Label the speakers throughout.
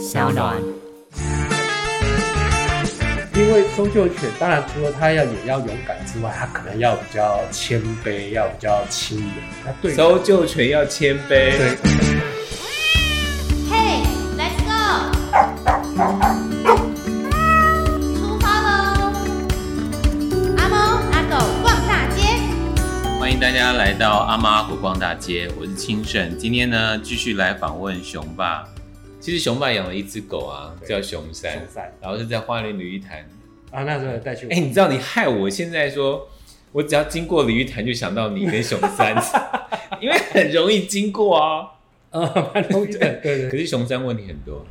Speaker 1: 小暖。
Speaker 2: 因为搜救犬，当然除了它要也要勇敢之外，它可能要比较谦卑，要比较亲人。那对
Speaker 3: 搜救犬要谦卑。
Speaker 2: 对。
Speaker 1: Hey, let's go！出发喽！阿猫阿狗逛大街。
Speaker 3: 欢迎大家来到阿猫阿狗逛大街，我是清盛。今天呢，继续来访问熊爸。其实熊爸养了一只狗啊，叫熊三，然后是在花莲鲤鱼潭
Speaker 2: 啊，那时候带去。
Speaker 3: 哎、欸，你知道你害我现在说，我只要经过鲤鱼潭就想到你跟熊三，因为很容易经过啊，
Speaker 2: 啊，蛮容易的，对对，对。
Speaker 3: 可是熊三问题很多，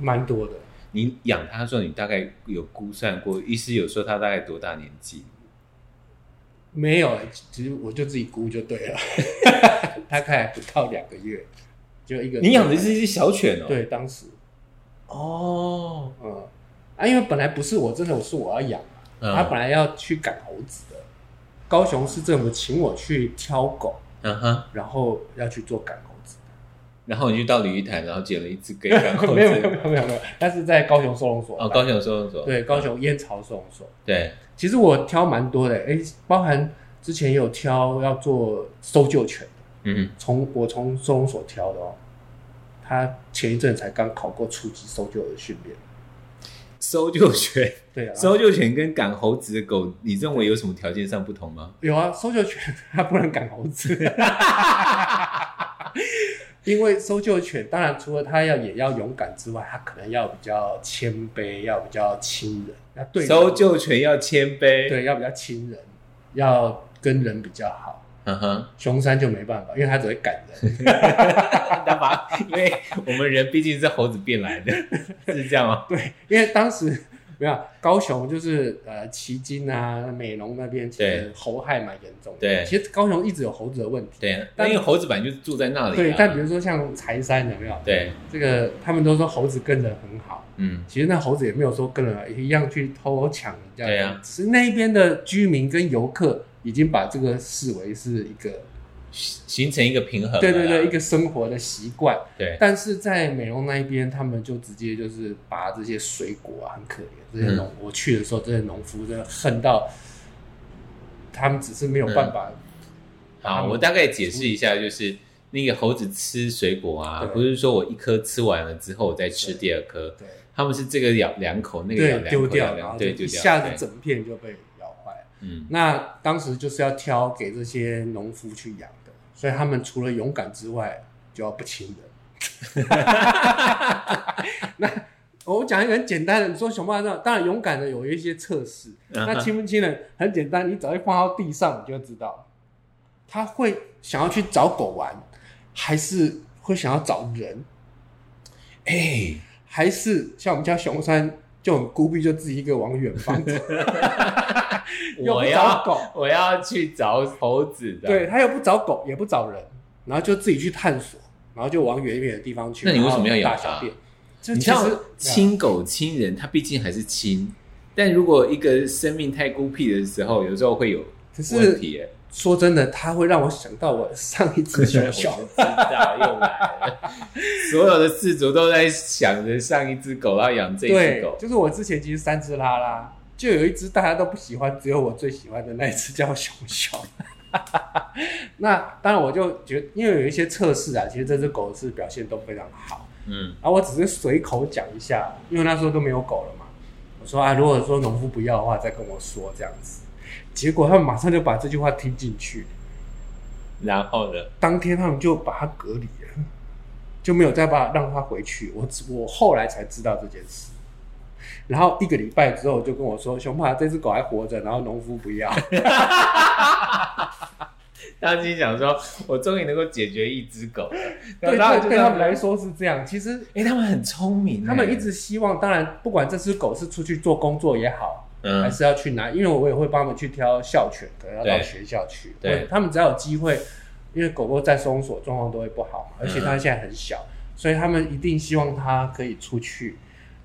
Speaker 2: 蛮多的。
Speaker 3: 你养它的时候，你大概有估算过？医师有说它大概多大年纪？
Speaker 2: 没有，其实我就自己估就对了，大概不到两个月。就一个，
Speaker 3: 你养的是一只小犬哦？
Speaker 2: 对，当时，
Speaker 3: 哦，
Speaker 2: 嗯，啊，因为本来不是我真的，我是我要养，嗯，他本来要去赶猴子的，高雄市政府请我去挑狗，
Speaker 3: 嗯哼，
Speaker 2: 然后要去做赶猴子，
Speaker 3: 然后你就到鲤鱼潭，然后捡了一只给赶猴子，
Speaker 2: 没有没有没有没有没有，但是在高雄收容所，
Speaker 3: 哦，高雄收容所，
Speaker 2: 对，高雄燕巢收容所，
Speaker 3: 对，
Speaker 2: 其实我挑蛮多的，哎，包含之前有挑要做搜救犬。嗯，从我从收容所挑的哦，他前一阵才刚考过初级搜救的训练。
Speaker 3: 搜救犬，
Speaker 2: 对啊，
Speaker 3: 搜救犬跟赶猴子的狗，你认为有什么条件上不同吗？
Speaker 2: 有啊，搜救犬它不能赶猴子，因为搜救犬当然除了它要也要勇敢之外，它可能要比较谦卑，要比较亲人。那对，
Speaker 3: 搜救犬要谦卑，
Speaker 2: 对，要比较亲人，要跟人比较好。
Speaker 3: 嗯哼，
Speaker 2: 熊山就没办法，因为他只会赶人。
Speaker 3: 干嘛？因为我们人毕竟是猴子变来的，是这样吗？
Speaker 2: 对，因为当时没有高雄，就是呃旗津啊、美浓那边，其实猴害蛮严重的。
Speaker 3: 对，
Speaker 2: 其实高雄一直有猴子的问题。
Speaker 3: 对，但因为猴子本来就住在那里、啊。
Speaker 2: 对，但比如说像柴山有没有？
Speaker 3: 对，
Speaker 2: 这个他们都说猴子跟人很好。嗯，其实那猴子也没有说跟人一样去偷抢人家。对啊，只是那边的居民跟游客。已经把这个视为是一个
Speaker 3: 形成一个平衡，
Speaker 2: 对对对，一个生活的习惯。
Speaker 3: 对，
Speaker 2: 但是在美容那一边，他们就直接就是把这些水果啊，很可怜。这些农、嗯，我去的时候，这些农夫真的恨到，他们只是没有办法。
Speaker 3: 嗯、好，我大概解释一下，就是那个猴子吃水果啊，不是说我一颗吃完了之后，我再吃第二颗。对，他们是这个咬两口，那个咬两口，
Speaker 2: 丢掉，
Speaker 3: 然后对，就
Speaker 2: 一下子整片就被。嗯，那当时就是要挑给这些农夫去养的，所以他们除了勇敢之外，就要不亲人。那我讲一个很简单的，你说熊爸这当然勇敢的有一些测试，那亲不亲人很简单，你只要一放到地上，你就知道他会想要去找狗玩，还是会想要找人。哎、欸，还是像我们家熊三就很孤僻，就自己一个往远方走。
Speaker 3: 我要狗，我要去找猴子的。
Speaker 2: 对，他又不找狗，也不找人，然后就自己去探索，然后就往远一点的地方去。
Speaker 3: 那你为什么要养它？你像亲狗亲人，它毕竟还是亲。但如果一个生命太孤僻的时候，有时候会有问题。
Speaker 2: 说真的，它会让我想到我上一只熊小 知道又来了。
Speaker 3: 所有的饲主都在想着上一只狗要养这只狗，
Speaker 2: 就是我之前其实三只拉拉。就有一只大家都不喜欢，只有我最喜欢的那一只叫熊熊。那当然我就觉得，因为有一些测试啊，其实这只狗是表现都非常好。嗯，啊，我只是随口讲一下，因为那时候都没有狗了嘛。我说啊，如果说农夫不要的话，再跟我说这样子。结果他们马上就把这句话听进去，
Speaker 3: 然后呢，
Speaker 2: 当天他们就把它隔离了，就没有再把让它回去。我我后来才知道这件事。然后一个礼拜之后就跟我说：“熊爸，这只狗还活着。”然后农夫不要。
Speaker 3: 他心想说：“我终于能够解决一只狗了。”
Speaker 2: 对，对他们来说是这样。其实，
Speaker 3: 哎，他们很聪明，
Speaker 2: 他们一直希望，当然，不管这只狗是出去做工作也好，嗯，还是要去哪，因为我也会帮他们去挑校犬，可能要到学校去。对，对他们只要有机会，因为狗狗在收容所状况都会不好嘛，而且它现在很小，嗯，所以他们一定希望它可以出去。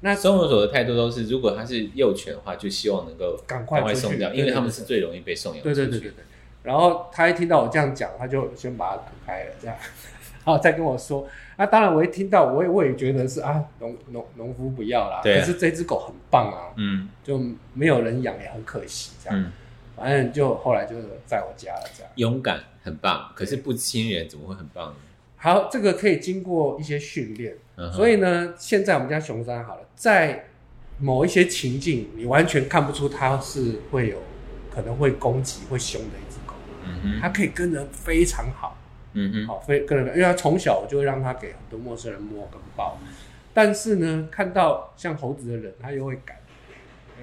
Speaker 2: 那
Speaker 3: 收容所的态度都是，如果它是幼犬的话，就希望能够赶快送掉，因为他们是最容易被送养。
Speaker 2: 对对对对对。然后他一听到我这样讲，他就先把它赶开了，这样。然后再跟我说。那当然，我一听到，我也我也觉得是啊，农农农夫不要啦。对。可是这只狗很棒啊，嗯，就没有人养也很可惜，这样。嗯。反正就后来就是在我家了，这样。
Speaker 3: 勇敢很棒，可是不亲人怎么会很棒呢？
Speaker 2: 好，这个可以经过一些训练。嗯。所以呢，现在我们家熊三好了，在某一些情境，你完全看不出它是会有可能会攻击、会凶的一只狗。它可以跟人非常好。嗯嗯，好，非跟人，因为它从小我就会让它给很多陌生人摸跟抱，但是呢，看到像猴子的人，它又会赶，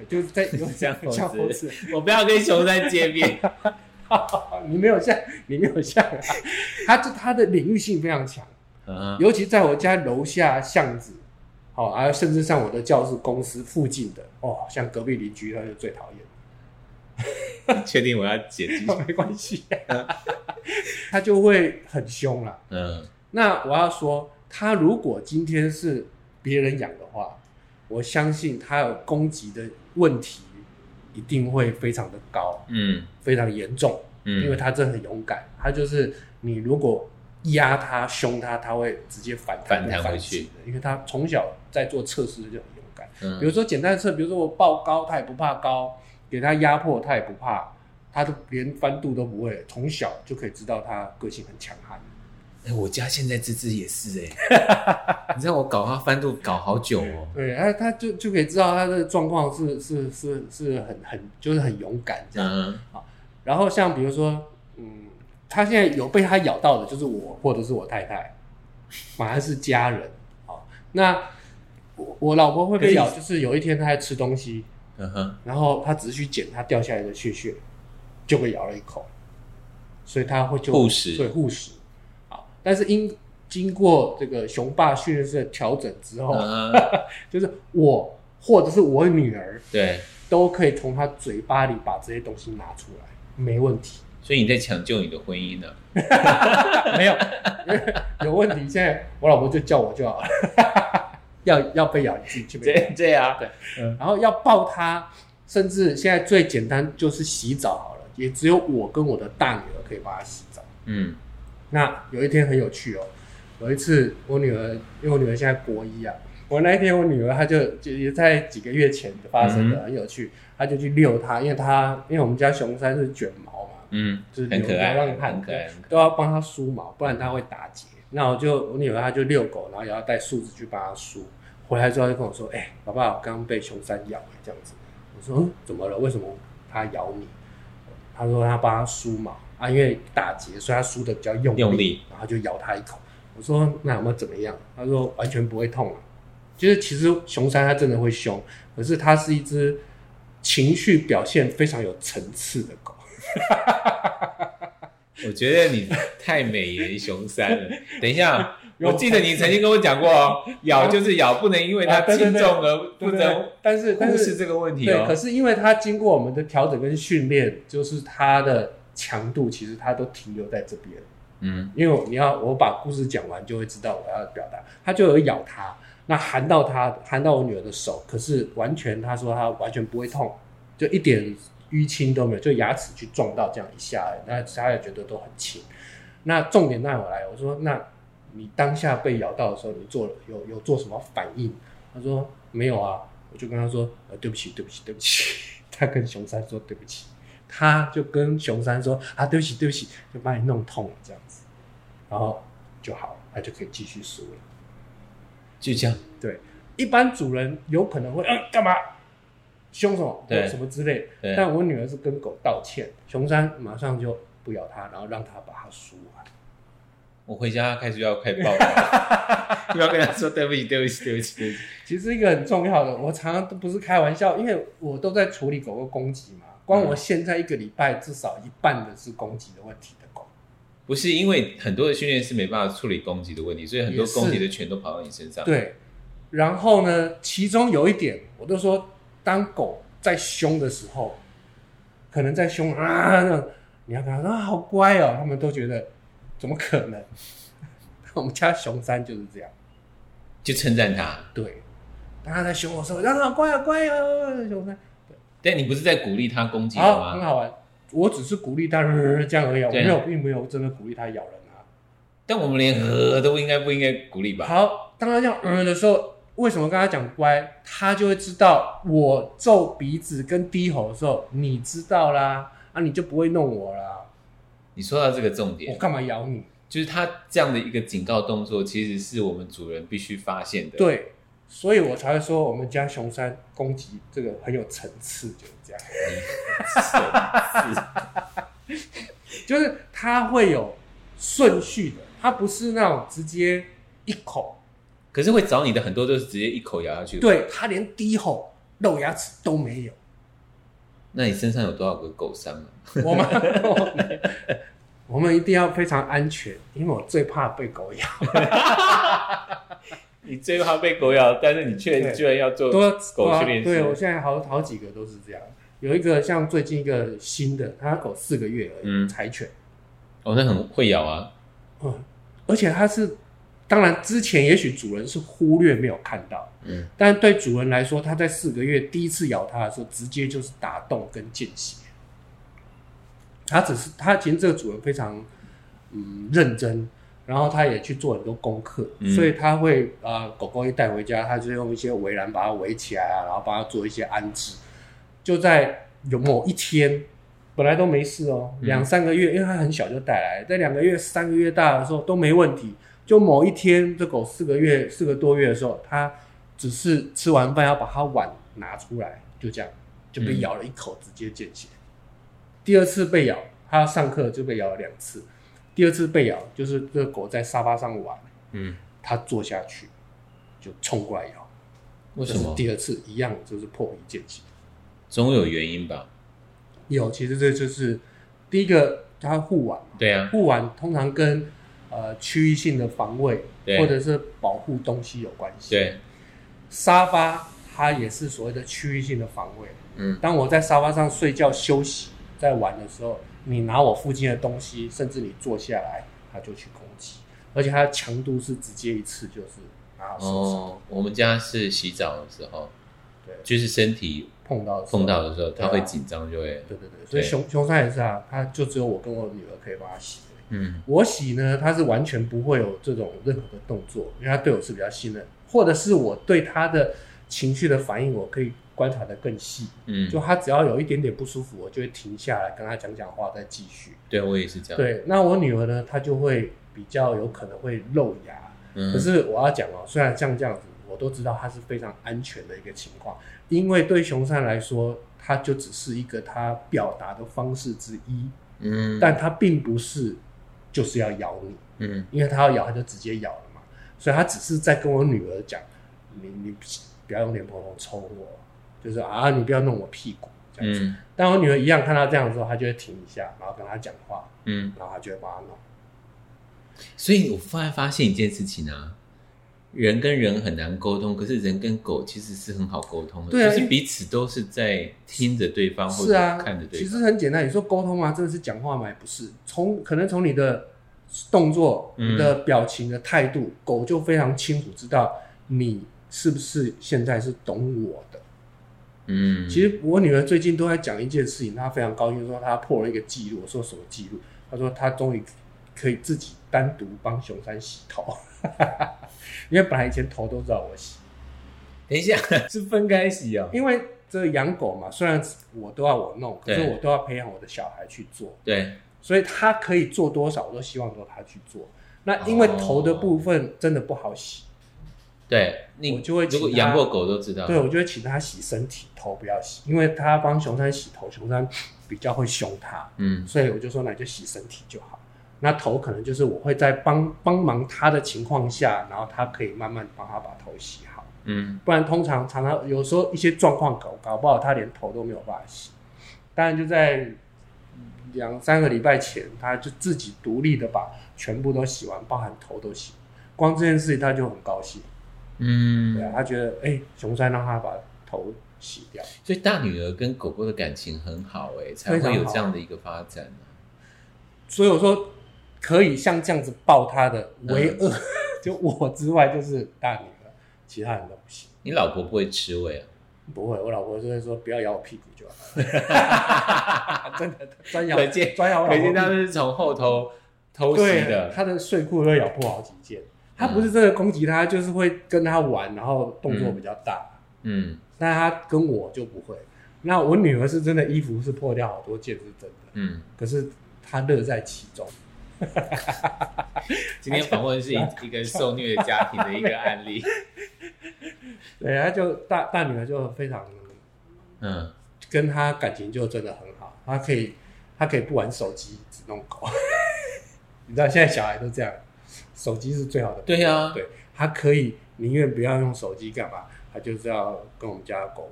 Speaker 2: 就是在有像 像猴子，
Speaker 3: 我不要跟熊三见面，
Speaker 2: 你没有像，你没有像，啊 他这他的领域性非常强，嗯，尤其在我家楼下巷子，好，还有甚至像我的教室公司附近的，哦，像隔壁邻居他就最讨厌。
Speaker 3: 确定我要解释？
Speaker 2: 没关系，他就会很凶了。嗯，那我要说，他如果今天是别人养的话，我相信他有攻击的问题一定会非常的高，嗯，非常严重，嗯，因为他真的很勇敢。他就是你如果压他、凶他，他会直接反
Speaker 3: 反弹回去，
Speaker 2: 因为他从小在做测试就很勇敢。嗯，比如说简单的测，比如说我抱高，他也不怕高。给他压迫，他也不怕，他都连翻肚都不会，从小就可以知道他个性很强悍。
Speaker 3: 哎、欸，我家现在这只也是哎、欸，你知道我搞它翻肚搞好久哦。
Speaker 2: 对，他他就就可以知道他的状况是是是是很很就是很勇敢这样。然后像比如说，嗯，他现在有被他咬到的，就是我或者是我太太，反而是家人。好，那我我老婆会被咬，就是有一天她在吃东西。嗯哼，然后她只是去捡他掉下来的屑屑，就被咬了一口，所以他会就
Speaker 3: 护食，
Speaker 2: 对护食。好，但是因经过这个雄霸训练师的调整之后，嗯、就是我或者是我女儿，对，都可以从他嘴巴里把这些东西拿出来，没问题。
Speaker 3: 所以你在抢救你的婚姻呢？
Speaker 2: 没有，有问题。现在我老婆就叫我就好了。要要被咬，你自己去被咬。
Speaker 3: 对对啊，
Speaker 2: 对，嗯，然后要抱他，甚至现在最简单就是洗澡好了，也只有我跟我的大女儿可以帮她洗澡。嗯，那有一天很有趣哦，有一次我女儿，因为我女儿现在国一啊，我那一天我女儿她就就也在几个月前发生的，很有趣，她就去遛它，因为她因为我们家熊三是卷毛嘛，嗯，就是很可爱，都要帮它梳毛，不然它会打结。那我就我女儿她就遛狗，然后也要带梳子去帮它梳。回来之后就跟我说：“哎、欸，宝宝，我刚刚被熊三咬了，这样子。”我说：“嗯，怎么了？为什么它咬你？”他说：“他帮他梳毛啊，因为打结，所以他梳的比较用力，用力，然后就咬他一口。”我说：“那有没有怎么样？”他说：“完全不会痛啊。”就是其实熊三它真的会凶，可是它是一只情绪表现非常有层次的狗。
Speaker 3: 我觉得你太美颜熊三了。等一下，我记得你曾经跟我讲过哦，咬就是咬，不能因为它轻重而不能。但是忽视这个问题哦。
Speaker 2: 可是因为它经过我们的调整跟训练，就是它的强度其实它都停留在这边。嗯，因为你要我把故事讲完，就会知道我要表达。它就有咬它，那含到它，含到我女儿的手，可是完全他说他完全不会痛，就一点。淤青都没有，就牙齿去撞到这样一下，那他也觉得都很轻。那重点那我来，我说，那你当下被咬到的时候，你做了有有做什么反应？他说没有啊，我就跟他说，呃，对不起，对不起，对不起。他跟熊三说对不起，他就跟熊三说啊，对不起，对不起，就把你弄痛了这样子，然后就好了，他就可以继续梳了。
Speaker 3: 就这样，
Speaker 2: 对，一般主人有可能会，嗯，干嘛？凶什么？对，什么之类。但我女儿是跟狗道歉，熊三马上就不咬它，然后让它把它梳完。
Speaker 3: 我回家开始要开抱了，要跟他说对不起，对不起，对不起，对不起。
Speaker 2: 其实一个很重要的，我常常都不是开玩笑，因为我都在处理狗狗攻击嘛。光我现在一个礼拜至少一半的是攻击的问题的狗。
Speaker 3: 不是因为很多的训练是没办法处理攻击的问题，所以很多攻击的全都跑到你身上。
Speaker 2: 对。然后呢，其中有一点，我都说。当狗在凶的时候，可能在凶啊，那你要跟他说啊，好乖哦，他们都觉得怎么可能？我们家熊三就是这样，
Speaker 3: 就称赞他。
Speaker 2: 对，当他在凶的时候，让他好乖啊，乖啊，熊三。对，
Speaker 3: 但你不是在鼓励他攻击
Speaker 2: 吗？很好玩。我只是鼓励他 这样而已，我没有，并没有真的鼓励他咬人啊。
Speaker 3: 但我们连呃都应该不应该鼓励吧？
Speaker 2: 好，当他这样呃的时候，为什么跟他讲乖，他就会知道我皱鼻子跟低吼的时候，你知道啦，啊，你就不会弄我啦。
Speaker 3: 你说到这个重点，
Speaker 2: 我干嘛咬你？
Speaker 3: 就是它这样的一个警告动作，其实是我们主人必须发现的。
Speaker 2: 对，所以我才会说我们家熊山攻击这个很有层次，就是这样。层次，就是它会有顺序的。它不是那种直接一口，
Speaker 3: 可是会找你的很多都是直接一口咬下去。
Speaker 2: 对，它连低吼露牙齿都没有。
Speaker 3: 那你身上有多少个狗伤啊？
Speaker 2: 我们我们，我们一定要非常安全，因为我最怕被狗咬。
Speaker 3: 你最怕被狗咬，但是你却居然要做狗训练师。
Speaker 2: 对，我现在好好几个都是这样。有一个像最近一个新的，它狗四个月而已，嗯，柴犬。
Speaker 3: 哦，那很会咬啊。
Speaker 2: 嗯。而且它是，当然之前也许主人是忽略没有看到，嗯，但对主人来说，他在四个月第一次咬它的时候，直接就是打洞跟见血。他只是他其实这个主人非常嗯认真，然后他也去做很多功课，嗯、所以他会啊、呃、狗狗一带回家，他就用一些围栏把它围起来啊，然后帮它做一些安置。就在有某一天。本来都没事哦，两三个月，嗯、因为它很小就带来，在两个月、三个月大的时候都没问题。就某一天，这狗四个月、四个多月的时候，它只是吃完饭要把它碗拿出来，就这样就被咬了一口，直接见血。嗯、第二次被咬，它要上课就被咬了两次。第二次被咬，就是这个狗在沙发上玩，嗯，它坐下去就冲过来咬。
Speaker 3: 为什么？
Speaker 2: 第二次一样就是破皮见血，
Speaker 3: 总有原因吧。
Speaker 2: 有，其实这就是第一个，它护腕嘛。
Speaker 3: 对啊，
Speaker 2: 护腕通常跟呃区域性的防卫或者是保护东西有关系。
Speaker 3: 对，
Speaker 2: 沙发它也是所谓的区域性的防卫。嗯，当我在沙发上睡觉休息，在玩的时候，你拿我附近的东西，甚至你坐下来，它就去攻击，而且它的强度是直接一次就是拿手。
Speaker 3: 哦，我们家是洗澡的时候，对，就是身体。
Speaker 2: 碰到
Speaker 3: 碰到的时候，他会紧张，就会
Speaker 2: 对对对，所以熊熊山也是啊，他就只有我跟我女儿可以帮他洗。嗯，我洗呢，他是完全不会有这种任何的动作，因为他对我是比较信任，或者是我对他的情绪的反应，我可以观察的更细。嗯，就他只要有一点点不舒服，我就会停下来跟他讲讲话，再继续。
Speaker 3: 对，我也是这样。
Speaker 2: 对，那我女儿呢，她就会比较有可能会露牙。嗯，可是我要讲哦，虽然像这样子。我都知道它是非常安全的一个情况，因为对熊山来说，它就只是一个它表达的方式之一，嗯，但它并不是就是要咬你，嗯，因为他要咬，他就直接咬了嘛，所以他只是在跟我女儿讲，你你不要用脸盆头抽我，就是啊，你不要弄我屁股这样子。嗯，但我女儿一样看到这样的时候，她就会停一下，然后跟他讲话，嗯，然后她就会帮他弄。
Speaker 3: 所以我突然发现一件事情啊。人跟人很难沟通，可是人跟狗其实是很好沟通的，对啊，就是彼此都是在听着对方或者看着对方。
Speaker 2: 其实很简单，你说沟通吗？真的是讲话吗？不是，从可能从你的动作、你的表情的态度，嗯、狗就非常清楚知道你是不是现在是懂我的。嗯，其实我女儿最近都在讲一件事情，她非常高兴，说她破了一个记录。我说什么记录？她说她终于可以自己单独帮熊山洗头。因为本来以前头都知道我洗，
Speaker 3: 等一下是分开洗啊、哦。
Speaker 2: 因为这养狗嘛，虽然我都要我弄，可是我都要培养我的小孩去做。
Speaker 3: 对，
Speaker 2: 所以他可以做多少，我都希望说他去做。那因为头的部分真的不好洗，
Speaker 3: 对，
Speaker 2: 我就会
Speaker 3: 如果养过狗都知道，
Speaker 2: 对，我就会请他洗身体，头不要洗，因为他帮熊山洗头，熊山比较会凶他，嗯，所以我就说那你就洗身体就好。那头可能就是我会在帮帮忙他的情况下，然后他可以慢慢帮他把头洗好，嗯，不然通常常常有时候一些状况搞搞不好，他连头都没有办法洗。当然就在两三个礼拜前，他就自己独立的把全部都洗完，包含头都洗，光这件事情他就很高兴，嗯，对啊，他觉得哎、欸，熊山让他把头洗掉，
Speaker 3: 所以大女儿跟狗狗的感情很好，哎，才会有这样的一个发展。
Speaker 2: 所以我说。可以像这样子抱他的唯二，嗯、就我之外就是大女儿，其他人都不行。
Speaker 3: 你老婆不会吃味啊？
Speaker 2: 不会，我老婆就会说不要咬我屁股就好了。真的专咬，专咬我。
Speaker 3: 可见他们是从后头偷袭的，
Speaker 2: 他的睡裤都咬破好几件。他不是真的攻击他，就是会跟他玩，然后动作比较大。
Speaker 3: 嗯，
Speaker 2: 但他跟我就不会。那我女儿是真的衣服是破掉好多件，是真的。
Speaker 3: 嗯，
Speaker 2: 可是她乐在其中。
Speaker 3: 今天访问是一一个受虐家庭的一个案例。
Speaker 2: 对，他就大大女儿就非常，
Speaker 3: 嗯，
Speaker 2: 跟他感情就真的很好。他可以，他可以不玩手机，只弄狗。你知道现在小孩都这样，手机是最好的。
Speaker 3: 对呀、啊，
Speaker 2: 对，他可以宁愿不要用手机干嘛，他就是要跟我们家狗玩。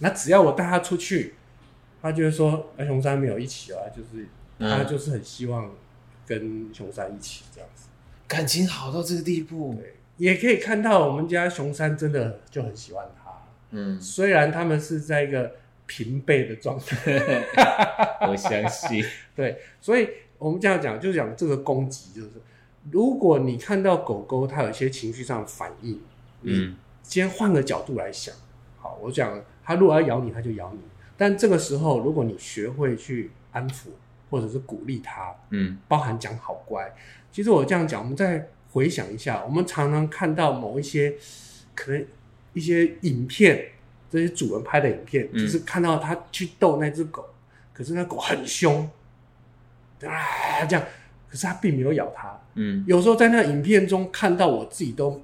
Speaker 2: 那只要我带他出去，他就会说：“哎，熊山没有一起啊，就是他就是很希望跟熊山一起这样子，
Speaker 3: 感情好到这个地步。”
Speaker 2: 对，也可以看到我们家熊山真的就很喜欢他。
Speaker 3: 嗯，
Speaker 2: 虽然他们是在一个平辈的状态，
Speaker 3: 我相信。
Speaker 2: 对，所以我们这样讲，就讲这个攻击，就是如果你看到狗狗它有一些情绪上的反应，
Speaker 3: 嗯，
Speaker 2: 先换个角度来想。好，我讲。它如果要咬你，它就咬你。但这个时候，如果你学会去安抚或者是鼓励他，
Speaker 3: 嗯，
Speaker 2: 包含讲好乖。其实我这样讲，我们再回想一下，我们常常看到某一些可能一些影片，这些主人拍的影片，嗯、就是看到他去逗那只狗，可是那狗很凶，啊，这样，可是他并没有咬他。
Speaker 3: 嗯，
Speaker 2: 有时候在那影片中看到，我自己都。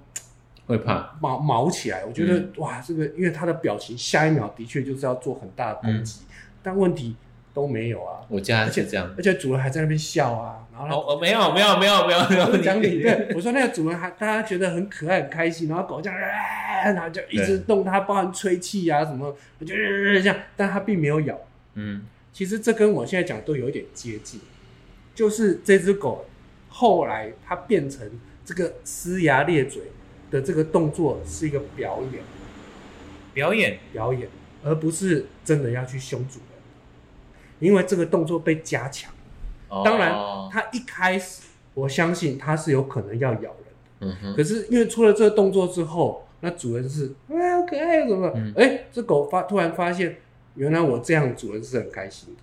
Speaker 3: 会怕
Speaker 2: 毛毛起来，我觉得、嗯、哇，这个因为他的表情，下一秒的确就是要做很大的攻击，嗯、但问题都没有啊。
Speaker 3: 我家而且这样，
Speaker 2: 而且主人还在那边笑啊，然后
Speaker 3: 哦，没有没有没有没有没有
Speaker 2: 讲理。对，我说那个主人还大家觉得很可爱很开心，然后狗这样，然后就一直动它，包含吹气啊什么，我就这样，但它并没有咬。
Speaker 3: 嗯，
Speaker 2: 其实这跟我现在讲都有一点接近，就是这只狗后来它变成这个呲牙咧嘴。的这个动作是一个表演，
Speaker 3: 表演。
Speaker 2: 表演，而不是真的要去凶主人，因为这个动作被加强。
Speaker 3: 哦、
Speaker 2: 当然，他一开始我相信他是有可能要咬人的，
Speaker 3: 嗯哼。
Speaker 2: 可是因为出了这个动作之后，那主人是哎好可爱怎么？哎、嗯，这狗发突然发现，原来我这样主人是很开心的。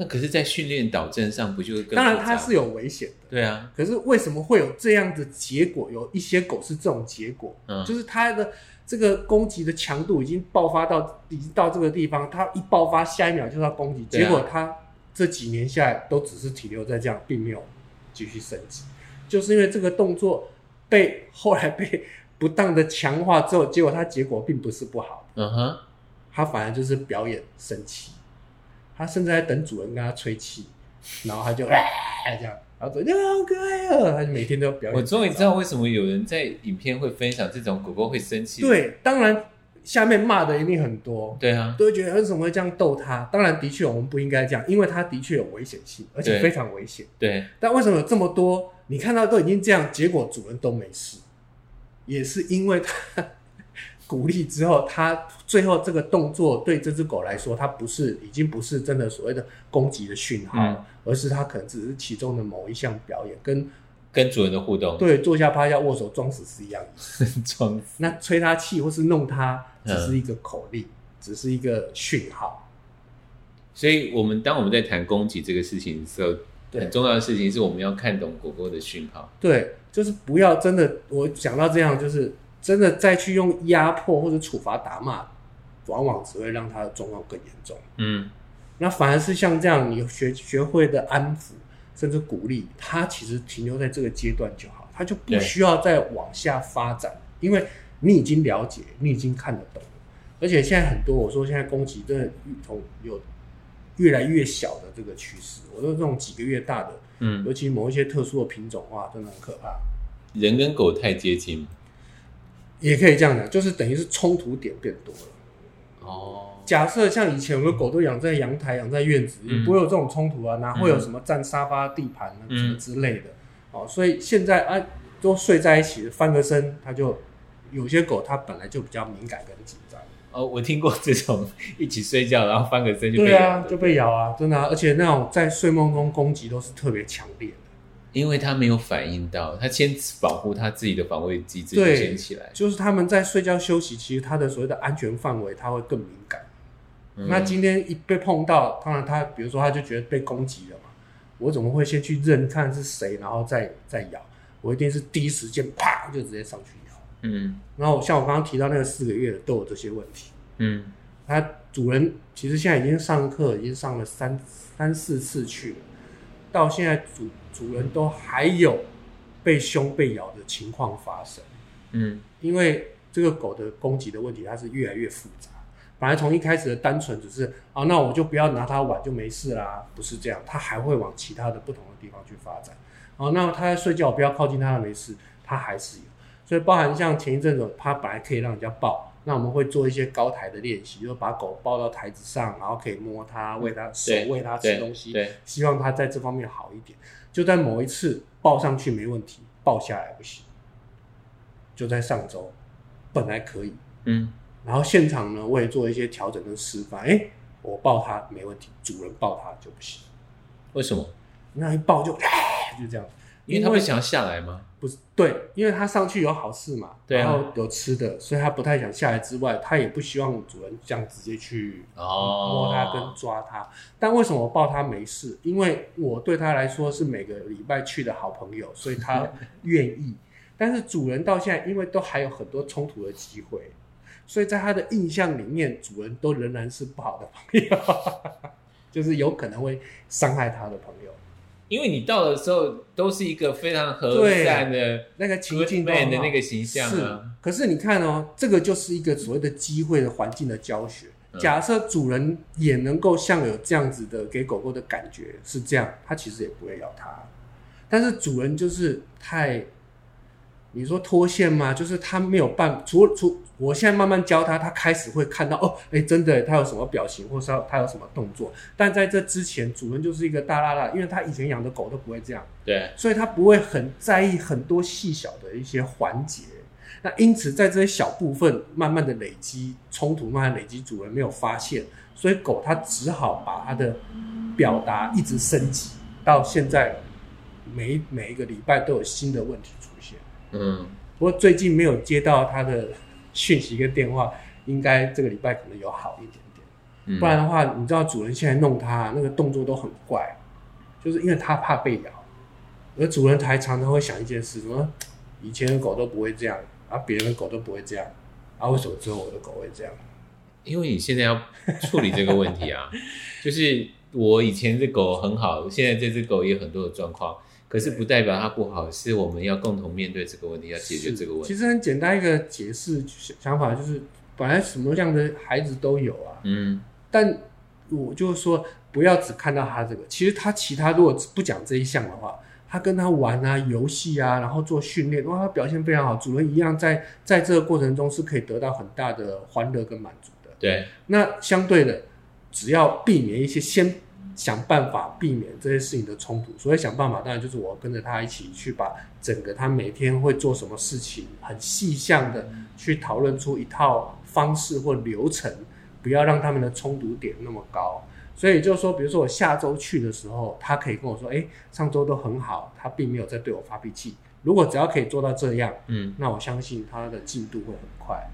Speaker 3: 那可是，在训练导正上不就更？
Speaker 2: 当然，它是有危险的。
Speaker 3: 对啊。
Speaker 2: 可是为什么会有这样的结果？有一些狗是这种结果，
Speaker 3: 嗯，
Speaker 2: 就是它的这个攻击的强度已经爆发到，已经到这个地方，它一爆发，下一秒就要攻击。结果它这几年下来都只是停留在这样，并没有继续升级，就是因为这个动作被后来被不当的强化之后，结果它结果并不是不好。
Speaker 3: 嗯哼，
Speaker 2: 它反而就是表演生气。他甚至在等主人跟他吹气，然后他就 哎这样，然后说你好可爱哦，他就每天都要表演。
Speaker 3: 我终于知道为什么有人在影片会分享这种狗狗会生气。
Speaker 2: 对，当然下面骂的一定很多。
Speaker 3: 对啊，
Speaker 2: 都会觉得为什么会这样逗他？当然，的确我们不应该这样，因为他的确有危险性，而且非常危险。
Speaker 3: 对。
Speaker 2: 但为什么有这么多？你看到都已经这样，结果主人都没事，也是因为他。鼓励之后，他最后这个动作对这只狗来说，它不是已经不是真的所谓的攻击的讯号，嗯，而是它可能只是其中的某一项表演，跟
Speaker 3: 跟主人的互动，
Speaker 2: 对，坐下趴下握手装死是一样的，
Speaker 3: 装死。
Speaker 2: 那吹它气或是弄它，只是一个口令，嗯，只是一个讯号。
Speaker 3: 所以，我们当我们在谈攻击这个事情的时候，很重要的事情是我们要看懂狗狗的讯号。
Speaker 2: 对，就是不要真的，我讲到这样就是。真的再去用压迫或者处罚打骂，往往只会让他的状况更严重。
Speaker 3: 嗯，
Speaker 2: 那反而是像这样，你学学会的安抚，甚至鼓励，他其实停留在这个阶段就好，他就不需要再往下发展，因为你已经了解，你已经看得懂。而且现在很多，我说现在攻击真的从有越来越小的这个趋势，我说这种几个月大的，
Speaker 3: 嗯，
Speaker 2: 尤其某一些特殊的品种，哇，真的很可怕。
Speaker 3: 人跟狗太接近。
Speaker 2: 也可以这样讲，就是等于是冲突点变多了。
Speaker 3: 哦，
Speaker 2: 假设像以前我们狗都养在阳台、养在院子，也不会有这种冲突啊，哪会有什么占沙发、地盘什么之类的？哦，所以现在啊，都睡在一起，翻个身，它就有些狗它本来就比较敏感跟紧张。
Speaker 3: 哦，我听过这种一起睡觉，然后翻个身就被
Speaker 2: 对啊，就被咬啊，真的啊，而且那种在睡梦中攻击都是特别强烈的。
Speaker 3: 因为他没有反应到，他先保护他自己的防卫机制就先起来，
Speaker 2: 就是他们在睡觉休息，其实他的所谓的安全范围他会更敏感。嗯。那今天一被碰到，当然他比如说他就觉得被攻击了嘛，我怎么会先去认看是谁，然后再再咬？我一定是第一时间啪就直接上去咬。
Speaker 3: 嗯，
Speaker 2: 然后像我刚刚提到那个四个月的都有这些问题。
Speaker 3: 嗯，
Speaker 2: 他主人其实现在已经上课，已经上了三三四次去了，到现在主主人都还有被凶被咬的情况发生。
Speaker 3: 嗯，
Speaker 2: 因为这个狗的攻击的问题，它是越来越复杂。本来从一开始的单纯只是啊，那我就不要拿它玩就没事啦，不是这样，它还会往其他的不同的地方去发展。哦，那它在睡觉，我不要靠近它的没事，它还是有。所以包含像前一阵子，它本来可以让人家抱，那我们会做一些高台的练习，就把狗抱到台子上，然后可以摸它、喂它、手喂它吃东西，
Speaker 3: 对，
Speaker 2: 希望它在这方面好一点。就在某一次抱上去没问题，抱下来不行。就在上周，本来可以，
Speaker 3: 嗯。
Speaker 2: 然后现场呢，我也做一些调整跟示范。哎，我抱它没问题，主人抱它就不行。
Speaker 3: 为什么？
Speaker 2: 那一抱就，就这样。
Speaker 3: 因为他会想要下来吗？
Speaker 2: 不是，对，因为他上去有好事嘛，
Speaker 3: 对啊，
Speaker 2: 然后有吃的，所以他不太想下来。之外，他也不希望主人这样直接去摸它跟抓它。哦。但为什么我抱它没事？因为我对他来说是每个礼拜去的好朋友，所以他愿意。但是主人到现在，因为都还有很多冲突的机会。所以在他的印象里面，主人都仍然是不好的朋友，就是有可能会伤害他的朋友。
Speaker 3: 因为你到的时候都是一个非常和善的
Speaker 2: 那个情境的
Speaker 3: 那个形象啊。
Speaker 2: 是，可是你看哦，这个就是一个所谓的机会的环境的教学。假设主人也能够像有这样子的给狗狗的感觉是这样，它其实也不会咬它。但是主人就是太。你说脱线吗？就是他没有办，除除我现在慢慢教他，他开始会看到哦，哎、欸，真的，他有什么表情，或是他有什么动作。但在这之前，主人就是一个大拉拉，因为他以前养的狗都不会这样，
Speaker 3: 对，
Speaker 2: 所以他不会很在意很多细小的一些环节。那因此，在这些小部分慢慢的累积冲突，慢慢累积，主人没有发现，所以狗它只好把它的表达一直升级，到现在每每一个礼拜都有新的问题。
Speaker 3: 嗯，
Speaker 2: 不过最近没有接到他的讯息跟电话，应该这个礼拜可能有好一点点。
Speaker 3: 嗯，
Speaker 2: 不然的话，你知道主人现在弄他那个动作都很怪，就是因为他怕被咬。而主人还常常会想一件事：什么以前的狗都不会这样，啊，别人的狗都不会这样，啊，为什么只有我的狗会这样？
Speaker 3: 因为你现在要处理这个问题啊，就是我以前这狗很好，现在这只狗也有很多的状况。可是不代表它不好，是我们要共同面对这个问题，要解决这个问题。
Speaker 2: 其实很简单一个解释想法就是，本来什么样的孩子都有啊。
Speaker 3: 嗯。
Speaker 2: 但我就是说，不要只看到他这个，其实他其他如果不讲这一项的话，他跟他玩啊、游戏啊，然后做训练，哇，他表现非常好，主人一样在在这个过程中是可以得到很大的欢乐跟满足的。
Speaker 3: 对。
Speaker 2: 那相对的，只要避免一些先。想办法避免这些事情的冲突，所以想办法当然就是我跟着他一起去把整个他每天会做什么事情很细项的去讨论出一套方式或流程，不要让他们的冲突点那么高。所以就是说，比如说我下周去的时候，他可以跟我说：“诶，上周都很好，他并没有在对我发脾气。”如果只要可以做到这样，
Speaker 3: 嗯，那
Speaker 2: 我相信他的进度会很快。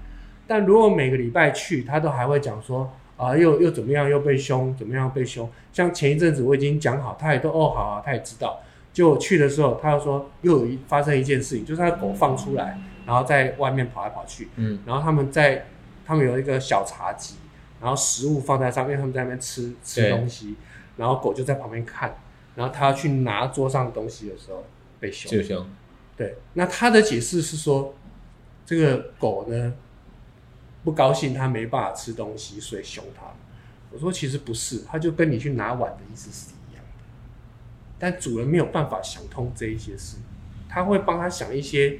Speaker 2: 但如果每个礼拜去，他都还会讲说。啊，又又怎么样？又被凶，怎么样被凶？像前一阵子我已经讲好，他也都哦好啊，他也知道。就去的时候，他又说又有一发生一件事情，就是他的狗放出来，然后在外面跑来跑去。
Speaker 3: 嗯，
Speaker 2: 然后他们在他们有一个小茶几，然后食物放在上面，他们在那边吃吃东西，然后狗就在旁边看。然后他要去拿桌上的东西的时候被凶，
Speaker 3: 就凶。
Speaker 2: 对，那他的解释是说，这个狗呢，不高兴，他没办法吃东西，所以凶他。我说其实不是，他就跟你去拿碗的意思是一样的。但主人没有办法想通这一些事，他会帮他想一些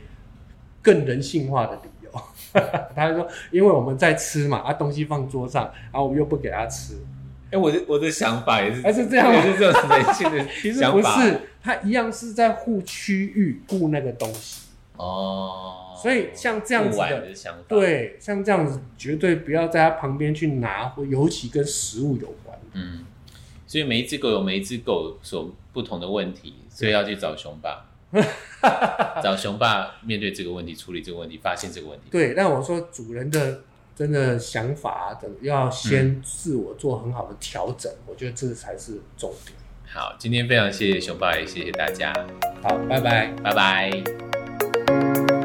Speaker 2: 更人性化的理由。他就说，因为我们在吃嘛，啊东西放桌上，然后我们又不给他吃。
Speaker 3: 哎、欸，我的我的想法也是，
Speaker 2: 还是这样，
Speaker 3: 也是这种人性的想法。
Speaker 2: 其实不是，他一样是在护区域，护那个东西。
Speaker 3: 哦。
Speaker 2: 所以像这样子的，
Speaker 3: 的想法，
Speaker 2: 对，像这样子绝对不要在他旁边去拿，或尤其跟食物有关。
Speaker 3: 嗯，所以每一只狗有每一只狗所不同的问题，所以要去找熊爸，找熊爸面对这个问题，处理这个问题，发现这个问题。
Speaker 2: 对，但我说主人的真的想法等要先自我做很好的调整，嗯，我觉得这才是重点。
Speaker 3: 好，今天非常谢谢熊爸，也谢谢大家。
Speaker 2: 好，拜拜，
Speaker 3: 拜拜。